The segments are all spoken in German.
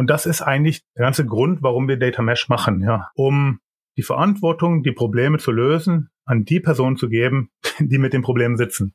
Und das ist eigentlich der ganze Grund, warum wir Data Mesh machen, ja, um die Verantwortung, die Probleme zu lösen, an die Personen zu geben, die mit dem Problem sitzen.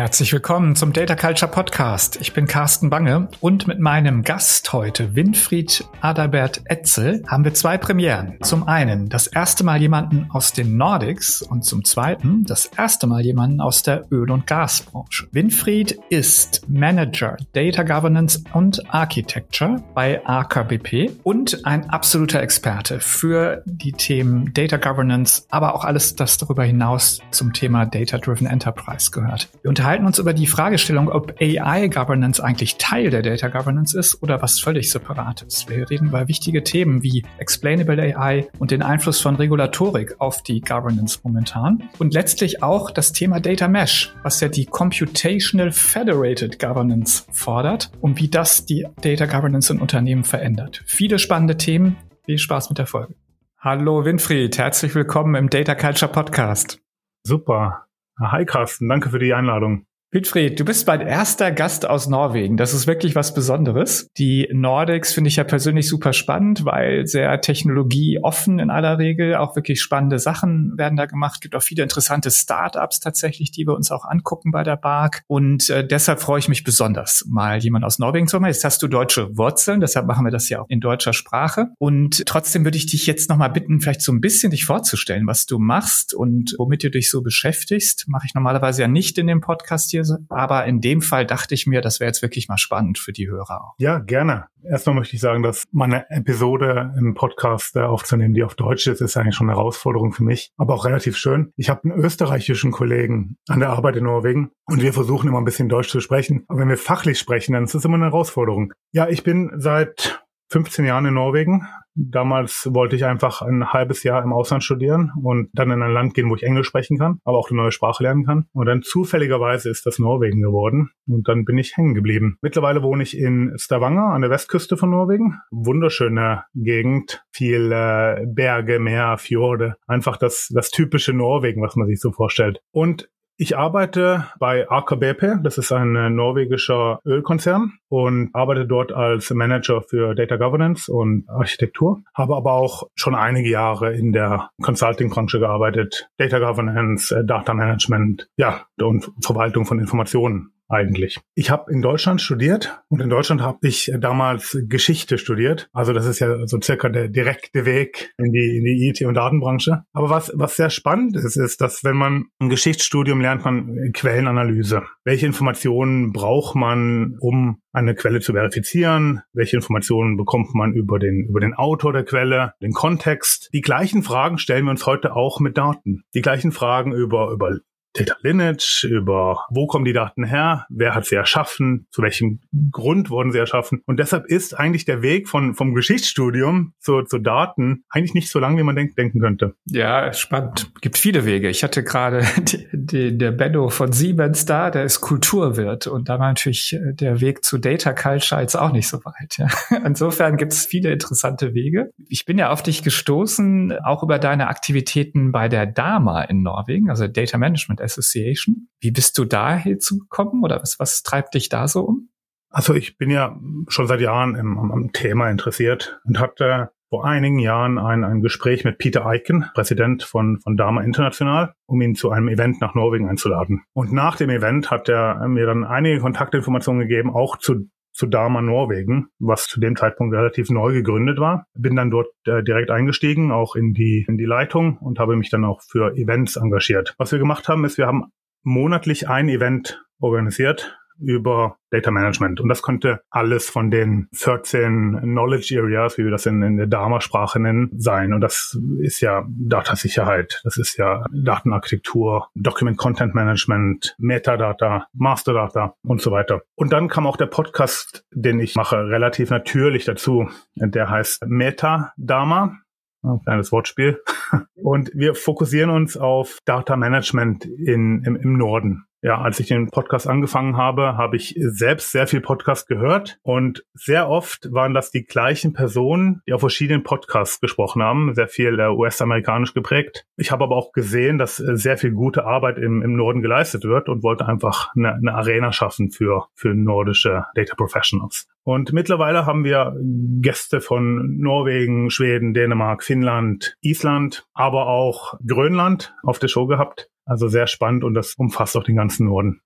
Herzlich willkommen zum Data Culture Podcast. Ich bin Carsten Bange und mit meinem Gast heute, Winfried Adalbert Etzel, haben wir zwei Premieren. Zum einen das erste Mal jemanden aus den Nordics und zum zweiten das erste Mal jemanden aus der Öl- und Gasbranche. Winfried ist Manager Data Governance und Architecture bei AKBP und ein absoluter Experte für die Themen Data Governance, aber auch alles, das darüber hinaus zum Thema Data Driven Enterprise gehört. Wir unterhalten uns über die Fragestellung, ob AI Governance eigentlich Teil der Data Governance ist oder was völlig separates. Wir reden über wichtige Themen wie Explainable AI und den Einfluss von Regulatorik auf die Governance momentan und letztlich auch das Thema Data Mesh, was ja die Computational Federated Governance fordert und wie das die Data Governance in Unternehmen verändert. Viele spannende Themen. Viel Spaß mit der Folge. Hallo Winfried, herzlich willkommen im Data Culture Podcast. Super. Hi Carsten, danke für die Einladung. Wilfried, du bist mein erster Gast aus Norwegen. Das ist wirklich was Besonderes. Die Nordics finde ich ja persönlich super spannend, weil sehr technologieoffen in aller Regel. Auch wirklich spannende Sachen werden da gemacht. Gibt auch viele interessante Startups tatsächlich, die wir uns auch angucken bei der BARC. Und äh, deshalb freue ich mich besonders, mal jemand aus Norwegen zu haben. Jetzt hast du deutsche Wurzeln, deshalb machen wir das ja auch in deutscher Sprache. Und trotzdem würde ich dich jetzt nochmal bitten, vielleicht so ein bisschen dich vorzustellen, was du machst und womit du dich so beschäftigst. Mache ich normalerweise ja nicht in dem Podcast hier hier Aber in dem Fall dachte ich mir, das wäre jetzt wirklich mal spannend für die Hörer. Ja, gerne. Erstmal möchte ich sagen, dass meine Episode im Podcast äh, aufzunehmen, die auf Deutsch ist, ist eigentlich schon eine Herausforderung für mich, aber auch relativ schön. Ich habe einen österreichischen Kollegen an der Arbeit in Norwegen und wir versuchen immer ein bisschen Deutsch zu sprechen. Aber wenn wir fachlich sprechen, dann ist das immer eine Herausforderung. Ja, ich bin seit 15 Jahren in Norwegen. Damals wollte ich einfach ein halbes Jahr im Ausland studieren und dann in ein Land gehen, wo ich Englisch sprechen kann, aber auch eine neue Sprache lernen kann. Und dann zufälligerweise ist das Norwegen geworden und dann bin ich hängen geblieben. Mittlerweile wohne ich in Stavanger an der Westküste von Norwegen. Wunderschöne Gegend, viel äh, Berge, Meer, Fjorde. Einfach das, das typische Norwegen, was man sich so vorstellt. Und ich arbeite bei Aker BP, das ist ein äh, norwegischer Ölkonzern und arbeite dort als Manager für Data Governance und Architektur, habe aber auch schon einige Jahre in der Consulting-Branche gearbeitet, Data Governance, äh, Data Management, ja, und Verwaltung von Informationen eigentlich. Ich habe in Deutschland studiert und in Deutschland habe ich damals Geschichte studiert. Also das ist ja so circa der direkte Weg in die, in die IT- und Datenbranche. Aber was, was sehr spannend ist, ist, dass wenn man ein Geschichtsstudium lernt man Quellenanalyse. Welche Informationen braucht man, um eine Quelle zu verifizieren? Welche Informationen bekommt man über den, über den Autor der Quelle, den Kontext? Die gleichen Fragen stellen wir uns heute auch mit Daten. Die gleichen Fragen über, über Data Lineage, über wo kommen die Daten her, wer hat sie erschaffen, zu welchem Grund wurden sie erschaffen. Und deshalb ist eigentlich der Weg von, vom Geschichtsstudium zu, zu Daten eigentlich nicht so lang, wie man denk, denken könnte. Ja, spannend. Gibt viele Wege. Ich hatte gerade der Benno von Siemens da, der ist Kulturwirt und da war natürlich äh, der Weg zu Data Culture jetzt auch nicht so weit. Ja. Insofern gibt es viele interessante Wege. Ich bin ja auf dich gestoßen, auch über deine Aktivitäten bei der DAMA in Norwegen, also Data Management Association. Wie bist du da hinzugekommen oder was, was treibt dich da so um? Also ich bin ja schon seit Jahren im, am Thema interessiert und hatte vor einigen Jahren ein, ein Gespräch mit Peter Eichen, Präsident von, von Dama International, um ihn zu einem Event nach Norwegen einzuladen. Und nach dem Event hat er mir dann einige Kontaktinformationen gegeben, auch zu zu Dama Norwegen, was zu dem Zeitpunkt relativ neu gegründet war. Bin dann dort äh, direkt eingestiegen, auch in die, in die Leitung und habe mich dann auch für Events engagiert. Was wir gemacht haben, ist, wir haben monatlich ein Event organisiert über Data Management. Und das könnte alles von den 14 Knowledge Areas, wie wir das in, in der Dharma-Sprache nennen, sein. Und das ist ja Datasicherheit, das ist ja Datenarchitektur, Document Content Management, Metadata, Masterdata und so weiter. Und dann kam auch der Podcast, den ich mache, relativ natürlich dazu. Der heißt Metadama. Ein kleines Wortspiel. Und wir fokussieren uns auf Data Management in, im, im Norden. Ja, als ich den Podcast angefangen habe, habe ich selbst sehr viel Podcast gehört und sehr oft waren das die gleichen Personen, die auf verschiedenen Podcasts gesprochen haben, sehr viel äh, US-amerikanisch geprägt. Ich habe aber auch gesehen, dass äh, sehr viel gute Arbeit im, im Norden geleistet wird und wollte einfach eine, eine Arena schaffen für, für nordische Data Professionals. Und mittlerweile haben wir Gäste von Norwegen, Schweden, Dänemark, Finnland, Island, aber auch Grönland auf der Show gehabt. Also sehr spannend und das umfasst auch den ganzen Norden.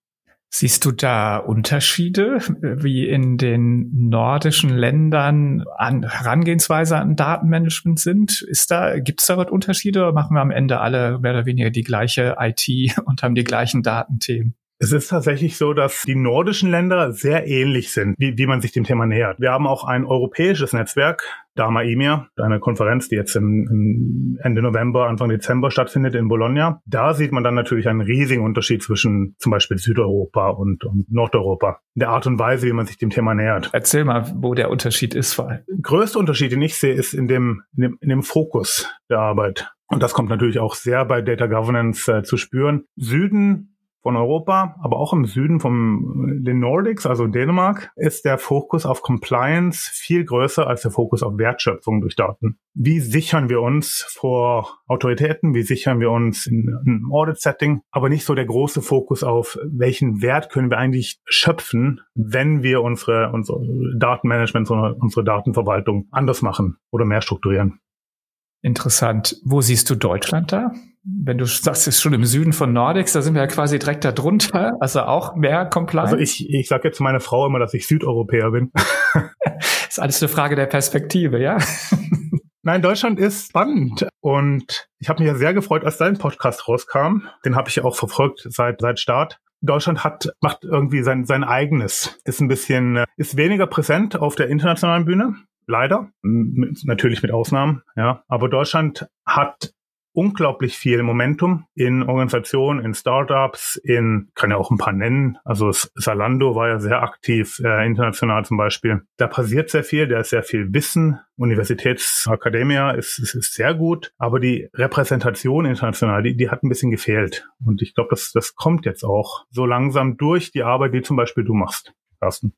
Siehst du da Unterschiede, wie in den nordischen Ländern an Herangehensweise an Datenmanagement sind? Ist da, gibt es da was Unterschiede oder machen wir am Ende alle mehr oder weniger die gleiche IT und haben die gleichen Datenthemen? Es ist tatsächlich so, dass die nordischen Länder sehr ähnlich sind, wie, wie man sich dem Thema nähert. Wir haben auch ein europäisches Netzwerk, Dama EMIR, eine Konferenz, die jetzt im, im Ende November, Anfang Dezember stattfindet in Bologna. Da sieht man dann natürlich einen riesigen Unterschied zwischen zum Beispiel Südeuropa und, und Nordeuropa. In der Art und Weise, wie man sich dem Thema nähert. Erzähl mal, wo der Unterschied ist vor allem. Größte Unterschied, den ich sehe, ist in dem, in dem, in dem Fokus der Arbeit. Und das kommt natürlich auch sehr bei Data Governance äh, zu spüren. Süden von Europa, aber auch im Süden von den Nordics, also Dänemark, ist der Fokus auf Compliance viel größer als der Fokus auf Wertschöpfung durch Daten. Wie sichern wir uns vor Autoritäten? Wie sichern wir uns in einem Audit-Setting? Aber nicht so der große Fokus auf, welchen Wert können wir eigentlich schöpfen, wenn wir unsere, unsere Datenmanagement, unsere Datenverwaltung anders machen oder mehr strukturieren. Interessant. Wo siehst du Deutschland da? wenn du sagst, es ist schon im Süden von Nordics, da sind wir ja quasi direkt da drunter, also auch mehr Compliance. Also ich, ich sage jetzt meiner Frau immer, dass ich Südeuropäer bin. ist alles eine Frage der Perspektive, ja? Nein, Deutschland ist spannend und ich habe mich ja sehr gefreut, als dein Podcast rauskam. Den habe ich ja auch verfolgt seit seit Start. Deutschland hat macht irgendwie sein sein eigenes, ist ein bisschen ist weniger präsent auf der internationalen Bühne, leider, mit, natürlich mit Ausnahmen, ja. Aber Deutschland hat unglaublich viel Momentum in Organisationen, in Startups, in, kann ja auch ein paar nennen, also Salando war ja sehr aktiv, äh, international zum Beispiel. Da passiert sehr viel, da ist sehr viel Wissen. Universitätsakademia ist, ist, ist sehr gut, aber die Repräsentation international, die, die hat ein bisschen gefehlt. Und ich glaube, das, das kommt jetzt auch so langsam durch die Arbeit, die zum Beispiel du machst, Carsten.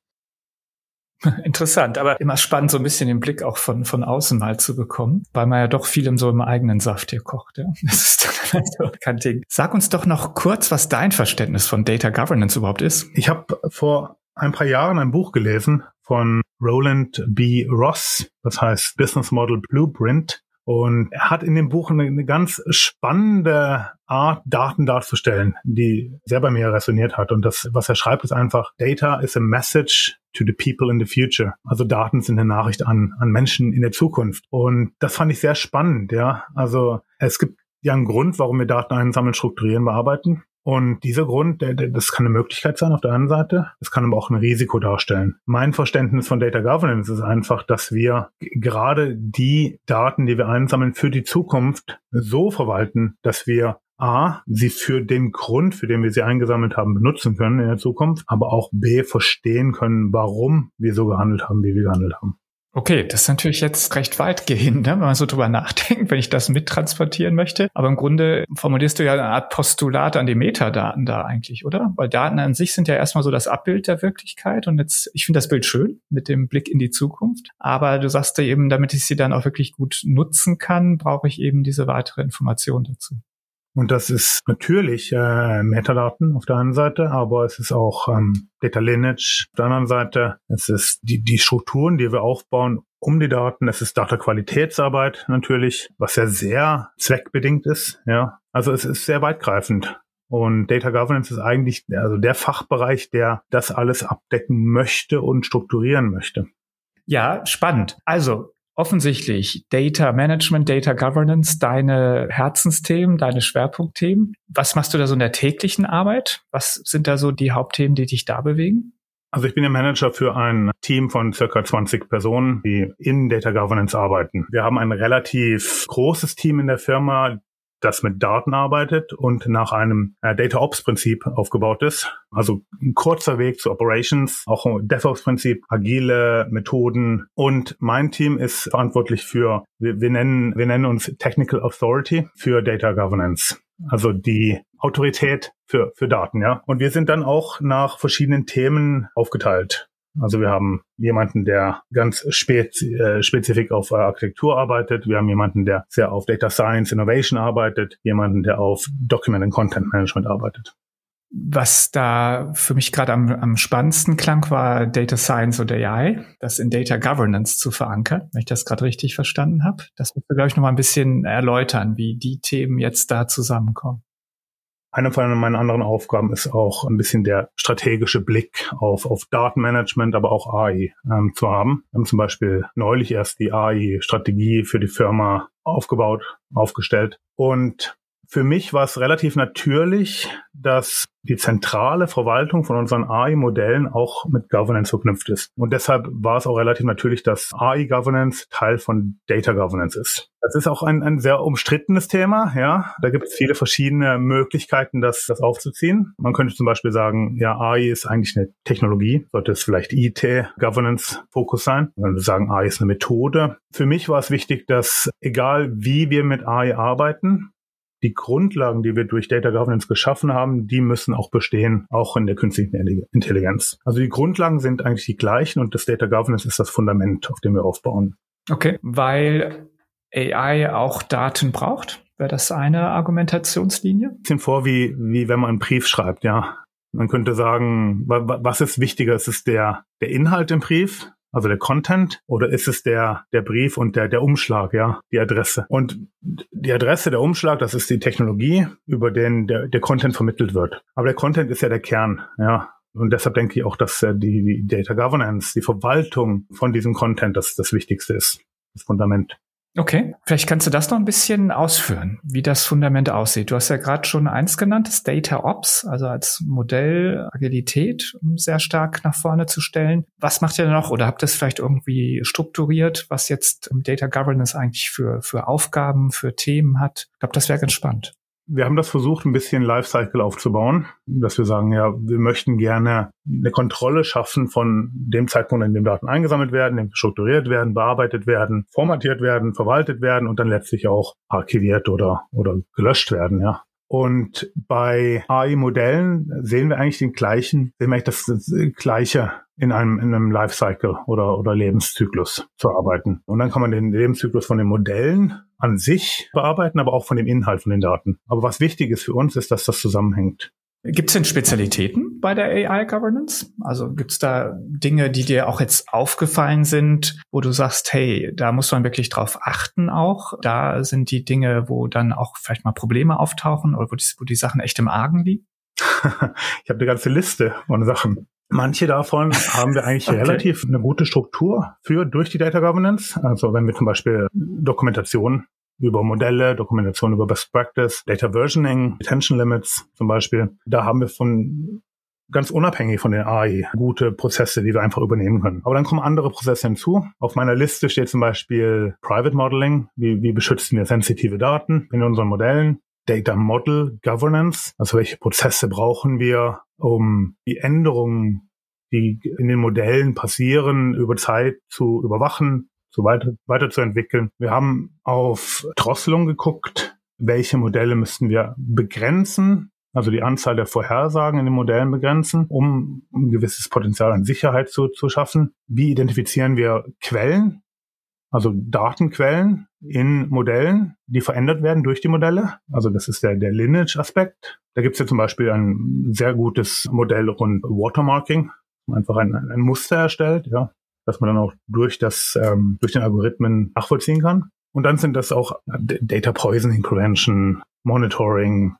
Interessant, aber immer spannend, so ein bisschen den Blick auch von, von außen mal zu bekommen, weil man ja doch vielem so im eigenen Saft hier kocht. Ja? Das ist dann also kein Ding. Sag uns doch noch kurz, was dein Verständnis von Data Governance überhaupt ist. Ich habe vor ein paar Jahren ein Buch gelesen von Roland B. Ross, das heißt Business Model Blueprint. Und er hat in dem Buch eine, eine ganz spannende Art, Daten darzustellen, die sehr bei mir resoniert hat. Und das, was er schreibt, ist einfach, Data is a message to the people in the future. Also Daten sind eine Nachricht an, an Menschen in der Zukunft. Und das fand ich sehr spannend, ja. Also es gibt ja einen Grund, warum wir Daten einsammeln, strukturieren, bearbeiten. Und dieser Grund, der, der, das kann eine Möglichkeit sein auf der einen Seite, es kann aber auch ein Risiko darstellen. Mein Verständnis von Data Governance ist einfach, dass wir gerade die Daten, die wir einsammeln, für die Zukunft so verwalten, dass wir A, sie für den Grund, für den wir sie eingesammelt haben, benutzen können in der Zukunft, aber auch B, verstehen können, warum wir so gehandelt haben, wie wir gehandelt haben. Okay, das ist natürlich jetzt recht weitgehend, ne, wenn man so drüber nachdenkt, wenn ich das mittransportieren möchte. Aber im Grunde formulierst du ja eine Art Postulat an die Metadaten da eigentlich, oder? Weil Daten an sich sind ja erstmal so das Abbild der Wirklichkeit. Und jetzt, ich finde das Bild schön mit dem Blick in die Zukunft. Aber du sagst ja eben, damit ich sie dann auch wirklich gut nutzen kann, brauche ich eben diese weitere Information dazu. Und das ist natürlich äh, Metadaten auf der einen Seite, aber es ist auch ähm, Data Lineage auf der anderen Seite. Es ist die, die Strukturen, die wir aufbauen um die Daten. Es ist Data-Qualitätsarbeit natürlich, was ja sehr zweckbedingt ist. Ja, also es ist sehr weitgreifend. Und Data Governance ist eigentlich also der Fachbereich, der das alles abdecken möchte und strukturieren möchte. Ja, spannend. Also offensichtlich Data Management, Data Governance deine Herzensthemen, deine Schwerpunktthemen. Was machst du da so in der täglichen Arbeit? Was sind da so die Hauptthemen, die dich da bewegen? Also ich bin der Manager für ein Team von circa 20 Personen, die in Data Governance arbeiten. Wir haben ein relativ großes Team in der Firma, das mit Daten arbeitet und nach einem äh, Data Ops Prinzip aufgebaut ist. Also ein kurzer Weg zu Operations, auch DevOps Prinzip, agile Methoden und mein Team ist verantwortlich für wir, wir nennen wir nennen uns Technical Authority für Data Governance. also die Autorität für, für Daten, ja. Und wir sind dann auch nach verschiedenen Themen aufgeteilt. Also wir haben jemanden, der ganz spez äh, spezifisch auf äh, Architektur arbeitet. Wir haben jemanden, der sehr auf Data Science Innovation arbeitet. Jemanden, der auf Document and Content Management arbeitet. Was da für mich gerade am, am spannendsten klang, war Data Science und AI, das in Data Governance zu verankern, wenn ich das gerade richtig verstanden habe. Das müsste, glaube ich, noch mal ein bisschen erläutern, wie die Themen jetzt da zusammenkommen. Eine von meinen anderen Aufgaben ist auch ein bisschen der strategische Blick auf, auf Datenmanagement, aber auch AI ähm, zu haben. Wir haben zum Beispiel neulich erst die AI-Strategie für die Firma aufgebaut, aufgestellt. Und für mich war es relativ natürlich, dass die zentrale Verwaltung von unseren AI-Modellen auch mit Governance verknüpft ist. Und deshalb war es auch relativ natürlich, dass AI-Governance Teil von Data Governance ist. Das ist auch ein, ein sehr umstrittenes Thema, ja. Da gibt es viele verschiedene Möglichkeiten, das, das aufzuziehen. Man könnte zum Beispiel sagen, ja, AI ist eigentlich eine Technologie, sollte es vielleicht IT-Governance-Fokus sein. Man könnte sagen, AI ist eine Methode. Für mich war es wichtig, dass egal wie wir mit AI arbeiten, die Grundlagen, die wir durch Data Governance geschaffen haben, die müssen auch bestehen, auch in der künstlichen Intelligenz. Also die Grundlagen sind eigentlich die gleichen und das Data Governance ist das Fundament, auf dem wir aufbauen. Okay, weil AI auch Daten braucht? Wäre das eine Argumentationslinie? Bisschen vor, wie, wie wenn man einen Brief schreibt, ja. Man könnte sagen, was ist wichtiger? Ist es der, der Inhalt im Brief? Also der Content, oder ist es der, der Brief und der, der Umschlag, ja, die Adresse? Und die Adresse, der Umschlag, das ist die Technologie, über den der, der Content vermittelt wird. Aber der Content ist ja der Kern, ja. Und deshalb denke ich auch, dass äh, die, die Data Governance, die Verwaltung von diesem Content das, das Wichtigste ist, das Fundament. Okay, vielleicht kannst du das noch ein bisschen ausführen, wie das Fundament aussieht. Du hast ja gerade schon eins genannt, das Data Ops, also als Modell Agilität, um sehr stark nach vorne zu stellen. Was macht ihr noch oder habt ihr es vielleicht irgendwie strukturiert, was jetzt Data Governance eigentlich für, für Aufgaben, für Themen hat? Ich glaube, das wäre ganz spannend. Wir haben das versucht, ein bisschen Lifecycle aufzubauen, dass wir sagen, ja, wir möchten gerne eine Kontrolle schaffen von dem Zeitpunkt, in dem Daten eingesammelt werden, strukturiert werden, bearbeitet werden, formatiert werden, verwaltet werden und dann letztlich auch archiviert oder, oder gelöscht werden, ja. Und bei AI-Modellen sehen wir eigentlich den gleichen, sehen wir eigentlich das, das gleiche in einem, in einem Lifecycle oder, oder Lebenszyklus zu arbeiten. Und dann kann man den Lebenszyklus von den Modellen an sich bearbeiten, aber auch von dem Inhalt von den Daten. Aber was wichtig ist für uns, ist, dass das zusammenhängt. Gibt es denn Spezialitäten bei der AI-Governance? Also gibt es da Dinge, die dir auch jetzt aufgefallen sind, wo du sagst, hey, da muss man wirklich drauf achten auch. Da sind die Dinge, wo dann auch vielleicht mal Probleme auftauchen oder wo die, wo die Sachen echt im Argen liegen? ich habe eine ganze Liste von Sachen. Manche davon haben wir eigentlich okay. relativ eine gute Struktur für durch die Data Governance. Also wenn wir zum Beispiel Dokumentation über Modelle, Dokumentation über Best Practice, Data Versioning, Attention Limits zum Beispiel. Da haben wir von ganz unabhängig von den AI gute Prozesse, die wir einfach übernehmen können. Aber dann kommen andere Prozesse hinzu. Auf meiner Liste steht zum Beispiel Private Modeling. Wie, wie beschützen wir sensitive Daten in unseren Modellen? Data Model Governance. Also welche Prozesse brauchen wir, um die Änderungen, die in den Modellen passieren, über Zeit zu überwachen, so weiter, weiterzuentwickeln. Wir haben auf Drosselung geguckt, welche Modelle müssten wir begrenzen, also die Anzahl der Vorhersagen in den Modellen begrenzen, um ein gewisses Potenzial an Sicherheit zu, zu schaffen. Wie identifizieren wir Quellen, also Datenquellen in Modellen, die verändert werden durch die Modelle. Also das ist der, der Lineage-Aspekt. Da gibt es ja zum Beispiel ein sehr gutes Modell rund Watermarking, einfach ein, ein Muster erstellt, ja, dass man dann auch durch das, ähm, durch den Algorithmen nachvollziehen kann. Und dann sind das auch Data Poisoning Prevention, Monitoring,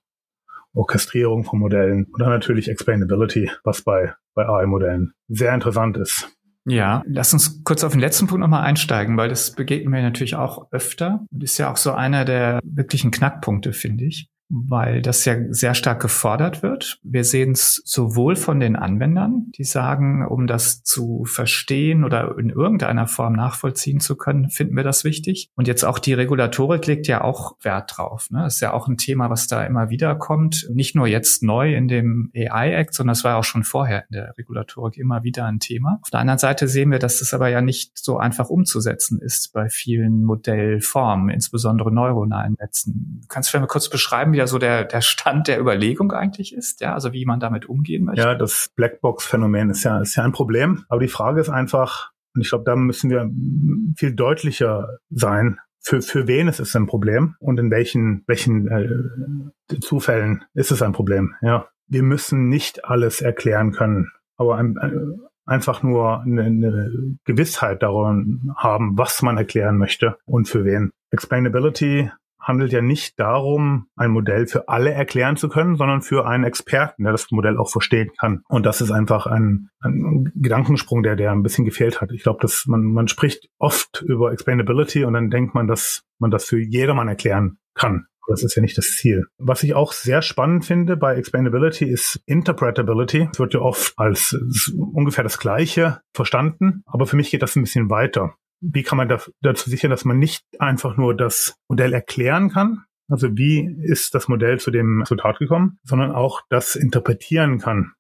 Orchestrierung von Modellen und dann natürlich Explainability, was bei, bei AI-Modellen sehr interessant ist. Ja, lass uns kurz auf den letzten Punkt nochmal einsteigen, weil das begegnet mir natürlich auch öfter und ist ja auch so einer der wirklichen Knackpunkte, finde ich weil das ja sehr stark gefordert wird. Wir sehen es sowohl von den Anwendern, die sagen, um das zu verstehen oder in irgendeiner Form nachvollziehen zu können, finden wir das wichtig. Und jetzt auch die Regulatorik legt ja auch Wert drauf. Ne? Das ist ja auch ein Thema, was da immer wieder kommt. Nicht nur jetzt neu in dem AI Act, sondern es war auch schon vorher in der Regulatorik immer wieder ein Thema. Auf der anderen Seite sehen wir, dass das aber ja nicht so einfach umzusetzen ist bei vielen Modellformen, insbesondere neuronalen Netzen. Du kannst vielleicht mal kurz beschreiben, da so der, der Stand der Überlegung eigentlich ist, ja, also wie man damit umgehen möchte. Ja, das Blackbox-Phänomen ist ja, ist ja ein Problem. Aber die Frage ist einfach, und ich glaube, da müssen wir viel deutlicher sein, für, für wen ist es ein Problem und in welchen, welchen äh, Zufällen ist es ein Problem. Ja, wir müssen nicht alles erklären können, aber ein, ein, einfach nur eine, eine Gewissheit darum haben, was man erklären möchte und für wen. Explainability handelt ja nicht darum, ein Modell für alle erklären zu können, sondern für einen Experten, der das Modell auch verstehen kann. Und das ist einfach ein, ein Gedankensprung, der, der ein bisschen gefehlt hat. Ich glaube, dass man, man spricht oft über Explainability und dann denkt man, dass man das für jedermann erklären kann. Das ist ja nicht das Ziel. Was ich auch sehr spannend finde bei Explainability ist Interpretability. Es wird ja oft als ungefähr das Gleiche verstanden, aber für mich geht das ein bisschen weiter wie kann man dazu sichern, dass man nicht einfach nur das Modell erklären kann, also wie ist das Modell zu dem Resultat gekommen, sondern auch das interpretieren kann.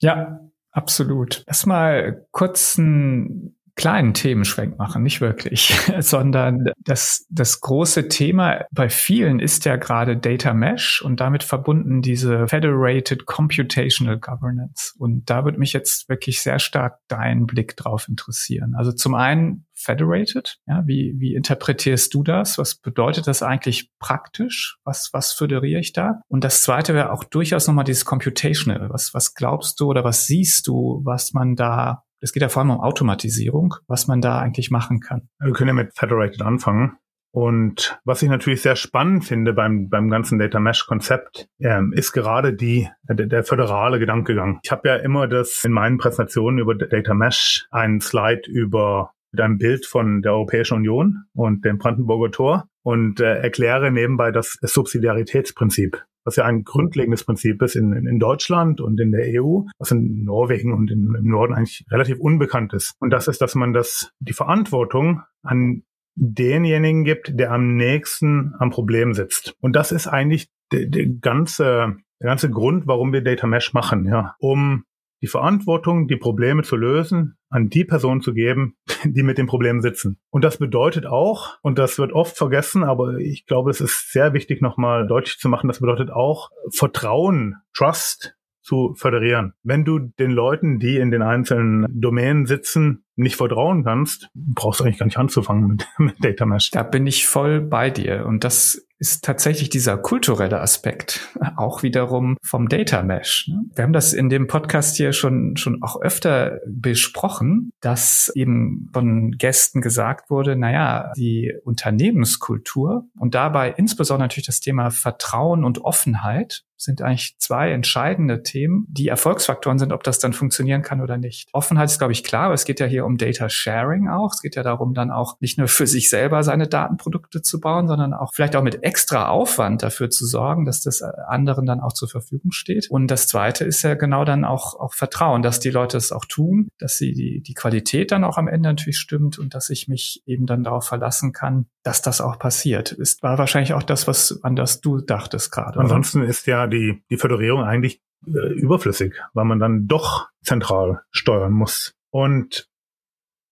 Ja, absolut. Erstmal kurz ein kleinen Themenschwenk machen, nicht wirklich, sondern das, das große Thema bei vielen ist ja gerade Data Mesh und damit verbunden diese Federated Computational Governance. Und da würde mich jetzt wirklich sehr stark dein Blick drauf interessieren. Also zum einen Federated, ja, wie, wie interpretierst du das? Was bedeutet das eigentlich praktisch? Was, was föderiere ich da? Und das zweite wäre auch durchaus nochmal dieses Computational. Was, was glaubst du oder was siehst du, was man da es geht ja vor allem um Automatisierung, was man da eigentlich machen kann. Wir können ja mit Federated anfangen. Und was ich natürlich sehr spannend finde beim, beim ganzen Data Mesh Konzept, ähm, ist gerade die, der, der föderale Gedankengang. Ich habe ja immer das in meinen Präsentationen über Data Mesh einen Slide über mit einem Bild von der Europäischen Union und dem Brandenburger Tor und äh, erkläre nebenbei das Subsidiaritätsprinzip was ja ein grundlegendes Prinzip ist in, in Deutschland und in der EU, was in Norwegen und in, im Norden eigentlich relativ unbekannt ist. Und das ist, dass man das, die Verantwortung an denjenigen gibt, der am nächsten am Problem sitzt. Und das ist eigentlich der, der ganze, der ganze Grund, warum wir Data Mesh machen, ja, um die Verantwortung, die Probleme zu lösen, an die Person zu geben, die mit dem Problem sitzen. Und das bedeutet auch, und das wird oft vergessen, aber ich glaube, es ist sehr wichtig, nochmal deutlich zu machen, das bedeutet auch Vertrauen, Trust zu föderieren. Wenn du den Leuten, die in den einzelnen Domänen sitzen, nicht vertrauen kannst, brauchst du eigentlich gar nicht anzufangen mit, mit Data Mesh. Da bin ich voll bei dir. Und das ist tatsächlich dieser kulturelle Aspekt auch wiederum vom Data Mesh. Ne? Wir haben das in dem Podcast hier schon, schon auch öfter besprochen, dass eben von Gästen gesagt wurde, naja, die Unternehmenskultur und dabei insbesondere natürlich das Thema Vertrauen und Offenheit sind eigentlich zwei entscheidende Themen, die Erfolgsfaktoren sind, ob das dann funktionieren kann oder nicht. Offenheit ist, glaube ich, klar, aber es geht ja hier um Data Sharing auch. Es geht ja darum, dann auch nicht nur für sich selber seine Datenprodukte zu bauen, sondern auch vielleicht auch mit extra Aufwand dafür zu sorgen, dass das anderen dann auch zur Verfügung steht. Und das zweite ist ja genau dann auch, auch Vertrauen, dass die Leute es auch tun, dass sie die, die Qualität dann auch am Ende natürlich stimmt und dass ich mich eben dann darauf verlassen kann, dass das auch passiert. Ist, war wahrscheinlich auch das, was, an das du dachtest gerade. Ansonsten ist ja die, die Föderierung eigentlich äh, überflüssig, weil man dann doch zentral steuern muss. Und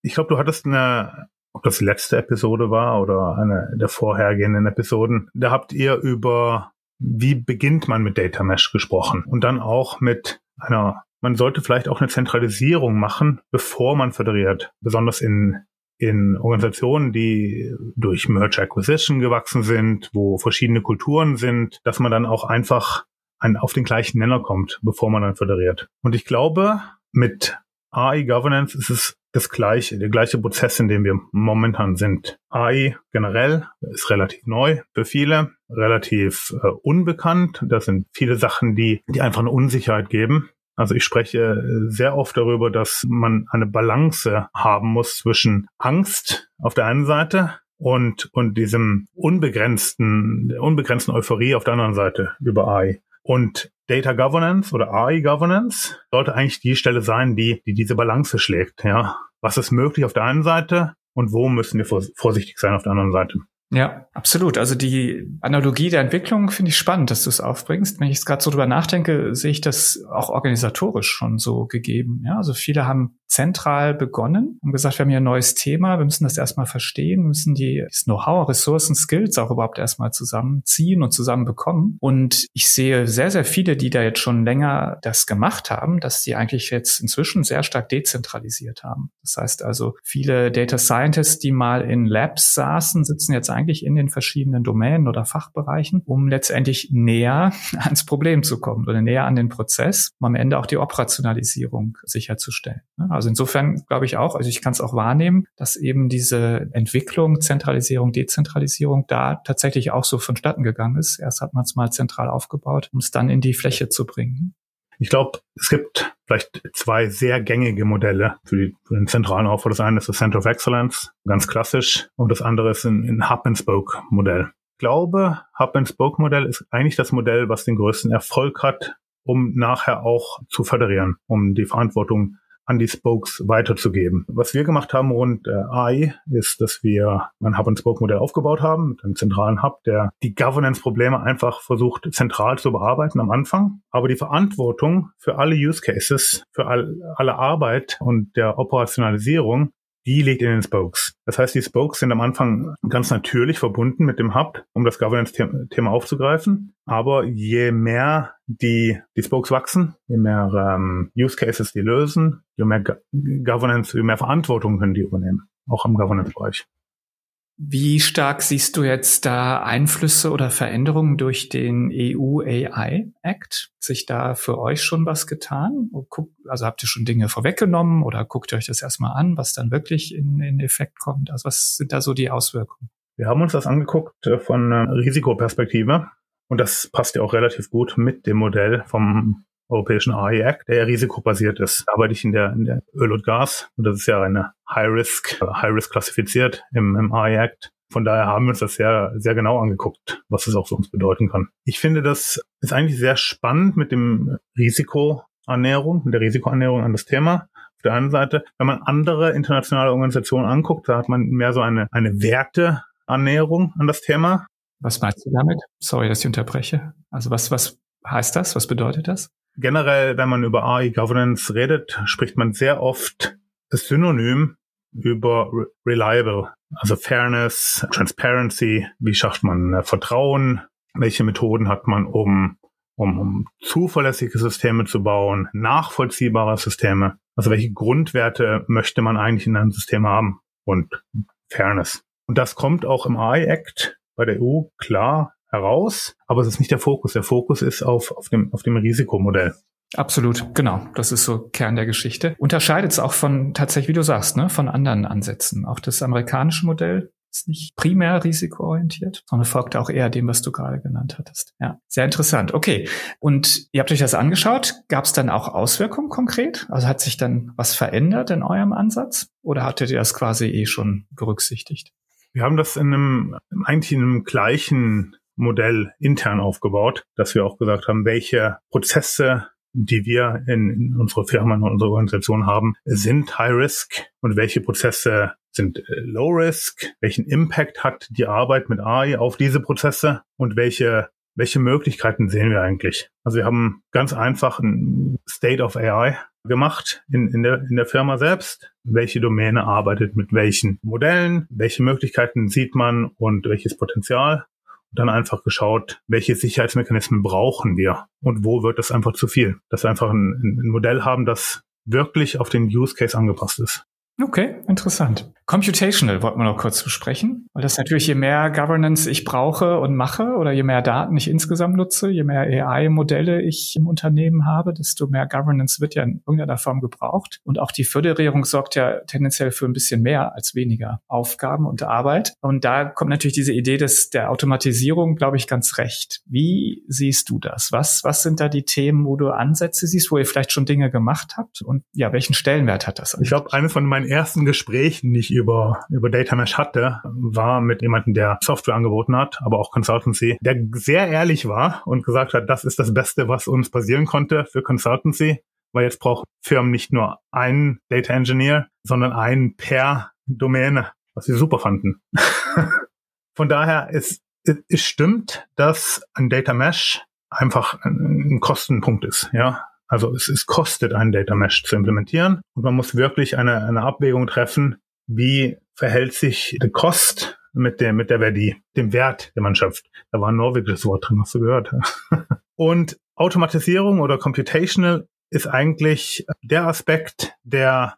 ich glaube, du hattest eine ob das letzte Episode war oder eine der vorhergehenden Episoden, da habt ihr über wie beginnt man mit Data Mesh gesprochen und dann auch mit einer, man sollte vielleicht auch eine Zentralisierung machen, bevor man föderiert, besonders in in Organisationen, die durch Merge Acquisition gewachsen sind, wo verschiedene Kulturen sind, dass man dann auch einfach ein, auf den gleichen Nenner kommt, bevor man dann föderiert. Und ich glaube, mit AI Governance ist es das gleiche, der gleiche Prozess, in dem wir momentan sind. AI generell ist relativ neu für viele, relativ äh, unbekannt. Das sind viele Sachen, die, die einfach eine Unsicherheit geben. Also ich spreche sehr oft darüber, dass man eine Balance haben muss zwischen Angst auf der einen Seite und, und diesem unbegrenzten, unbegrenzten Euphorie auf der anderen Seite über AI. Und Data Governance oder AI Governance sollte eigentlich die Stelle sein, die, die diese Balance schlägt. Ja, was ist möglich auf der einen Seite und wo müssen wir vorsichtig sein auf der anderen Seite? Ja, absolut. Also die Analogie der Entwicklung finde ich spannend, dass du es aufbringst. Wenn ich jetzt gerade so drüber nachdenke, sehe ich das auch organisatorisch schon so gegeben. Ja, also viele haben zentral begonnen, haben gesagt, wir haben hier ein neues Thema, wir müssen das erstmal verstehen, müssen die, Know-how, Ressourcen, Skills auch überhaupt erstmal zusammenziehen und zusammen bekommen. Und ich sehe sehr, sehr viele, die da jetzt schon länger das gemacht haben, dass sie eigentlich jetzt inzwischen sehr stark dezentralisiert haben. Das heißt also, viele Data Scientists, die mal in Labs saßen, sitzen jetzt eigentlich in den verschiedenen Domänen oder Fachbereichen, um letztendlich näher ans Problem zu kommen oder näher an den Prozess, um am Ende auch die Operationalisierung sicherzustellen. Also insofern glaube ich auch, also ich kann es auch wahrnehmen, dass eben diese Entwicklung, Zentralisierung, Dezentralisierung da tatsächlich auch so vonstatten gegangen ist. Erst hat man es mal zentral aufgebaut, um es dann in die Fläche zu bringen. Ich glaube, es gibt vielleicht zwei sehr gängige Modelle für, die, für den zentralen Aufbau. Das eine ist das Center of Excellence, ganz klassisch, und das andere ist ein, ein Hub-and-Spoke-Modell. Ich glaube, Hub-and-Spoke-Modell ist eigentlich das Modell, was den größten Erfolg hat, um nachher auch zu föderieren, um die Verantwortung an die Spokes weiterzugeben. Was wir gemacht haben rund äh, AI ist, dass wir ein Hub-and-Spoke-Modell aufgebaut haben mit einem zentralen Hub, der die Governance-Probleme einfach versucht zentral zu bearbeiten am Anfang, aber die Verantwortung für alle Use Cases, für all, alle Arbeit und der Operationalisierung die liegt in den Spokes. Das heißt, die Spokes sind am Anfang ganz natürlich verbunden mit dem Hub, um das Governance-Thema aufzugreifen. Aber je mehr die, die Spokes wachsen, je mehr ähm, Use Cases die lösen, je mehr Go Governance, je mehr Verantwortung können die übernehmen, auch im Governance-Bereich. Wie stark siehst du jetzt da Einflüsse oder Veränderungen durch den EU AI Act? Hat sich da für euch schon was getan? Also habt ihr schon Dinge vorweggenommen oder guckt ihr euch das erstmal an, was dann wirklich in, in Effekt kommt? Also was sind da so die Auswirkungen? Wir haben uns das angeguckt äh, von Risikoperspektive und das passt ja auch relativ gut mit dem Modell vom Europäischen AI Act, der risikobasiert ist. Da arbeite ich in der, in der Öl und Gas und das ist ja eine High Risk, High Risk klassifiziert im, im AI Act. Von daher haben wir uns das sehr, sehr genau angeguckt, was es auch für uns bedeuten kann. Ich finde, das ist eigentlich sehr spannend mit dem Risikoannäherung, mit der Risikoannäherung an das Thema. Auf der einen Seite, wenn man andere internationale Organisationen anguckt, da hat man mehr so eine, eine Werteannäherung an das Thema. Was meinst du damit? Sorry, dass ich unterbreche. Also was, was heißt das? Was bedeutet das? Generell, wenn man über AI Governance redet, spricht man sehr oft Synonym über reliable, also Fairness, Transparency, wie schafft man äh, Vertrauen, welche Methoden hat man, um, um, um zuverlässige Systeme zu bauen, nachvollziehbare Systeme, also welche Grundwerte möchte man eigentlich in einem System haben? Und Fairness. Und das kommt auch im AI Act bei der EU klar heraus, aber es ist nicht der Fokus. Der Fokus ist auf, auf, dem, auf dem Risikomodell. Absolut, genau. Das ist so Kern der Geschichte. Unterscheidet es auch von tatsächlich, wie du sagst, ne, von anderen Ansätzen. Auch das amerikanische Modell ist nicht primär risikoorientiert, sondern folgt auch eher dem, was du gerade genannt hattest. Ja, sehr interessant. Okay. Und ihr habt euch das angeschaut. Gab es dann auch Auswirkungen konkret? Also hat sich dann was verändert in eurem Ansatz? Oder hattet ihr das quasi eh schon berücksichtigt? Wir haben das in einem, eigentlich in einem gleichen Modell intern aufgebaut, dass wir auch gesagt haben, welche Prozesse die wir in, in unserer Firma, in unserer Organisation haben, sind High Risk und welche Prozesse sind äh, Low Risk, welchen Impact hat die Arbeit mit AI auf diese Prozesse und welche welche Möglichkeiten sehen wir eigentlich? Also wir haben ganz einfach ein State of AI gemacht in, in, der, in der Firma selbst. Welche Domäne arbeitet mit welchen Modellen? Welche Möglichkeiten sieht man und welches Potenzial? Dann einfach geschaut, welche Sicherheitsmechanismen brauchen wir und wo wird das einfach zu viel. Dass wir einfach ein, ein Modell haben, das wirklich auf den Use Case angepasst ist. Okay, interessant. Computational wollten wir noch kurz besprechen, weil das natürlich, je mehr Governance ich brauche und mache oder je mehr Daten ich insgesamt nutze, je mehr AI-Modelle ich im Unternehmen habe, desto mehr Governance wird ja in irgendeiner Form gebraucht. Und auch die Föderierung sorgt ja tendenziell für ein bisschen mehr als weniger Aufgaben und Arbeit. Und da kommt natürlich diese Idee des, der Automatisierung, glaube ich, ganz recht. Wie siehst du das? Was, was sind da die Themen, wo du Ansätze siehst, wo ihr vielleicht schon Dinge gemacht habt? Und ja, welchen Stellenwert hat das? Ich glaube, eines von meinen ersten Gesprächen, ich über, über Data Mesh hatte, war mit jemandem, der Software angeboten hat, aber auch Consultancy, der sehr ehrlich war und gesagt hat, das ist das Beste, was uns passieren konnte für Consultancy, weil jetzt brauchen Firmen nicht nur einen Data Engineer, sondern einen per Domäne, was wir super fanden. Von daher ist es stimmt, dass ein Data Mesh einfach ein Kostenpunkt ist, ja. Also es, es kostet einen Data Mesh zu implementieren und man muss wirklich eine, eine Abwägung treffen, wie verhält sich der Kost mit der, mit der Verdi, dem Wert, den man schöpft. Da war ein norwegisches Wort drin, hast du gehört. und Automatisierung oder Computational ist eigentlich der Aspekt, der,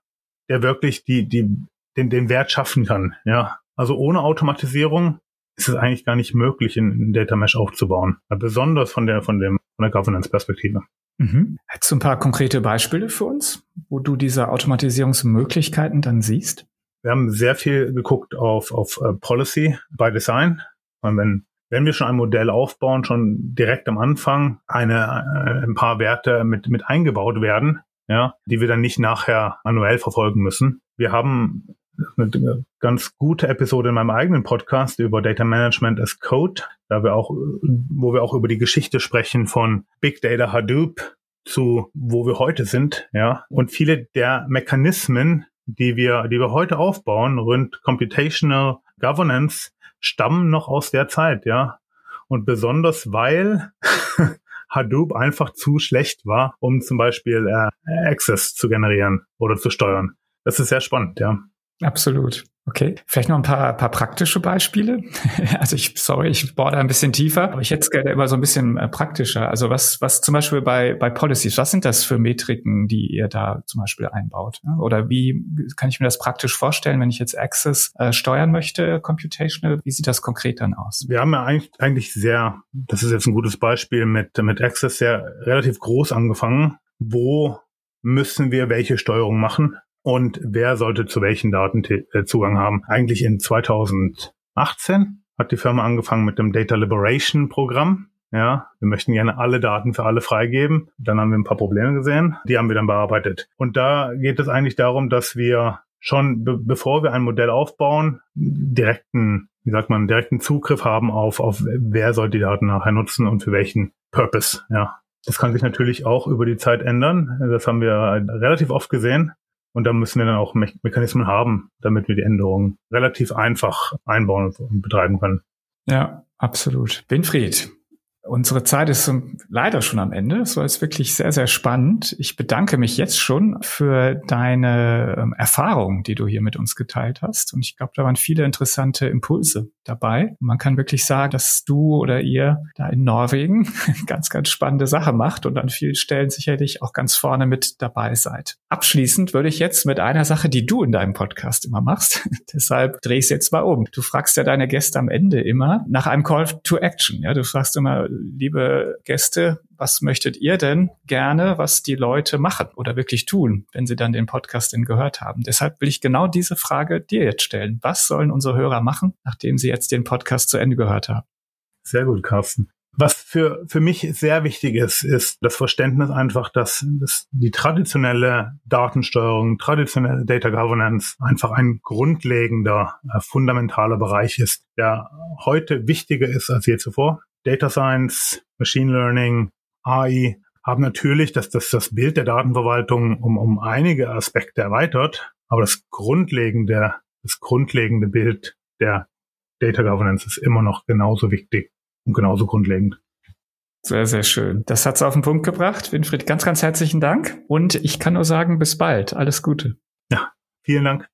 der wirklich die, die, den, den Wert schaffen kann. Ja, also ohne Automatisierung ist es eigentlich gar nicht möglich, einen Data Mesh aufzubauen. Besonders von der, von dem, von der Governance-Perspektive. Mhm. Hättest du ein paar konkrete Beispiele für uns, wo du diese Automatisierungsmöglichkeiten dann siehst? Wir haben sehr viel geguckt auf, auf uh, Policy by Design. Und wenn, wenn wir schon ein Modell aufbauen, schon direkt am Anfang eine, äh, ein paar Werte mit, mit eingebaut werden, ja, die wir dann nicht nachher manuell verfolgen müssen. Wir haben eine ganz gute Episode in meinem eigenen Podcast über Data Management as Code, da wir auch, wo wir auch über die Geschichte sprechen von Big Data Hadoop zu wo wir heute sind, ja. Und viele der Mechanismen, die wir, die wir heute aufbauen, rund Computational Governance, stammen noch aus der Zeit, ja. Und besonders weil Hadoop einfach zu schlecht war, um zum Beispiel äh, Access zu generieren oder zu steuern. Das ist sehr spannend, ja. Absolut. Okay. Vielleicht noch ein paar, paar praktische Beispiele. Also ich, sorry, ich bohre da ein bisschen tiefer, aber ich hätte es gerne immer so ein bisschen äh, praktischer. Also was, was zum Beispiel bei, bei Policies, was sind das für Metriken, die ihr da zum Beispiel einbaut? Oder wie kann ich mir das praktisch vorstellen, wenn ich jetzt Access äh, steuern möchte, computational? Wie sieht das konkret dann aus? Wir haben ja eigentlich, eigentlich sehr, das ist jetzt ein gutes Beispiel mit, mit Access sehr relativ groß angefangen. Wo müssen wir welche Steuerung machen? Und wer sollte zu welchen Daten äh, Zugang haben. Eigentlich in 2018 hat die Firma angefangen mit dem Data Liberation Programm. Ja, wir möchten gerne alle Daten für alle freigeben. Dann haben wir ein paar Probleme gesehen. Die haben wir dann bearbeitet. Und da geht es eigentlich darum, dass wir schon, be bevor wir ein Modell aufbauen, direkten, wie sagt man, direkten Zugriff haben auf, auf wer soll die Daten nachher nutzen und für welchen Purpose. Ja, das kann sich natürlich auch über die Zeit ändern. Das haben wir relativ oft gesehen. Und da müssen wir dann auch Me Mechanismen haben, damit wir die Änderungen relativ einfach einbauen und betreiben können. Ja, absolut. Winfried, Unsere Zeit ist leider schon am Ende. Es war jetzt wirklich sehr, sehr spannend. Ich bedanke mich jetzt schon für deine ähm, Erfahrungen, die du hier mit uns geteilt hast. Und ich glaube, da waren viele interessante Impulse dabei. Man kann wirklich sagen, dass du oder ihr da in Norwegen ganz, ganz spannende Sache macht und an vielen Stellen sicherlich auch ganz vorne mit dabei seid. Abschließend würde ich jetzt mit einer Sache, die du in deinem Podcast immer machst, deshalb drehe ich es jetzt mal um. Du fragst ja deine Gäste am Ende immer nach einem Call to Action. Ja, du fragst immer, liebe Gäste, was möchtet ihr denn gerne, was die Leute machen oder wirklich tun, wenn sie dann den Podcast denn gehört haben? Deshalb will ich genau diese Frage dir jetzt stellen. Was sollen unsere Hörer machen, nachdem sie jetzt den Podcast zu Ende gehört haben? Sehr gut, Carsten. Was für, für mich sehr wichtig ist, ist das Verständnis einfach, dass, dass die traditionelle Datensteuerung, traditionelle Data Governance einfach ein grundlegender, äh, fundamentaler Bereich ist, der heute wichtiger ist als je zuvor. Data Science, Machine Learning, AI haben natürlich dass das, das Bild der Datenverwaltung um, um einige Aspekte erweitert, aber das grundlegende, das grundlegende Bild der Data Governance ist immer noch genauso wichtig und genauso grundlegend. Sehr, sehr schön. Das hat's auf den Punkt gebracht. Winfried, ganz, ganz herzlichen Dank. Und ich kann nur sagen, bis bald. Alles Gute. Ja, vielen Dank.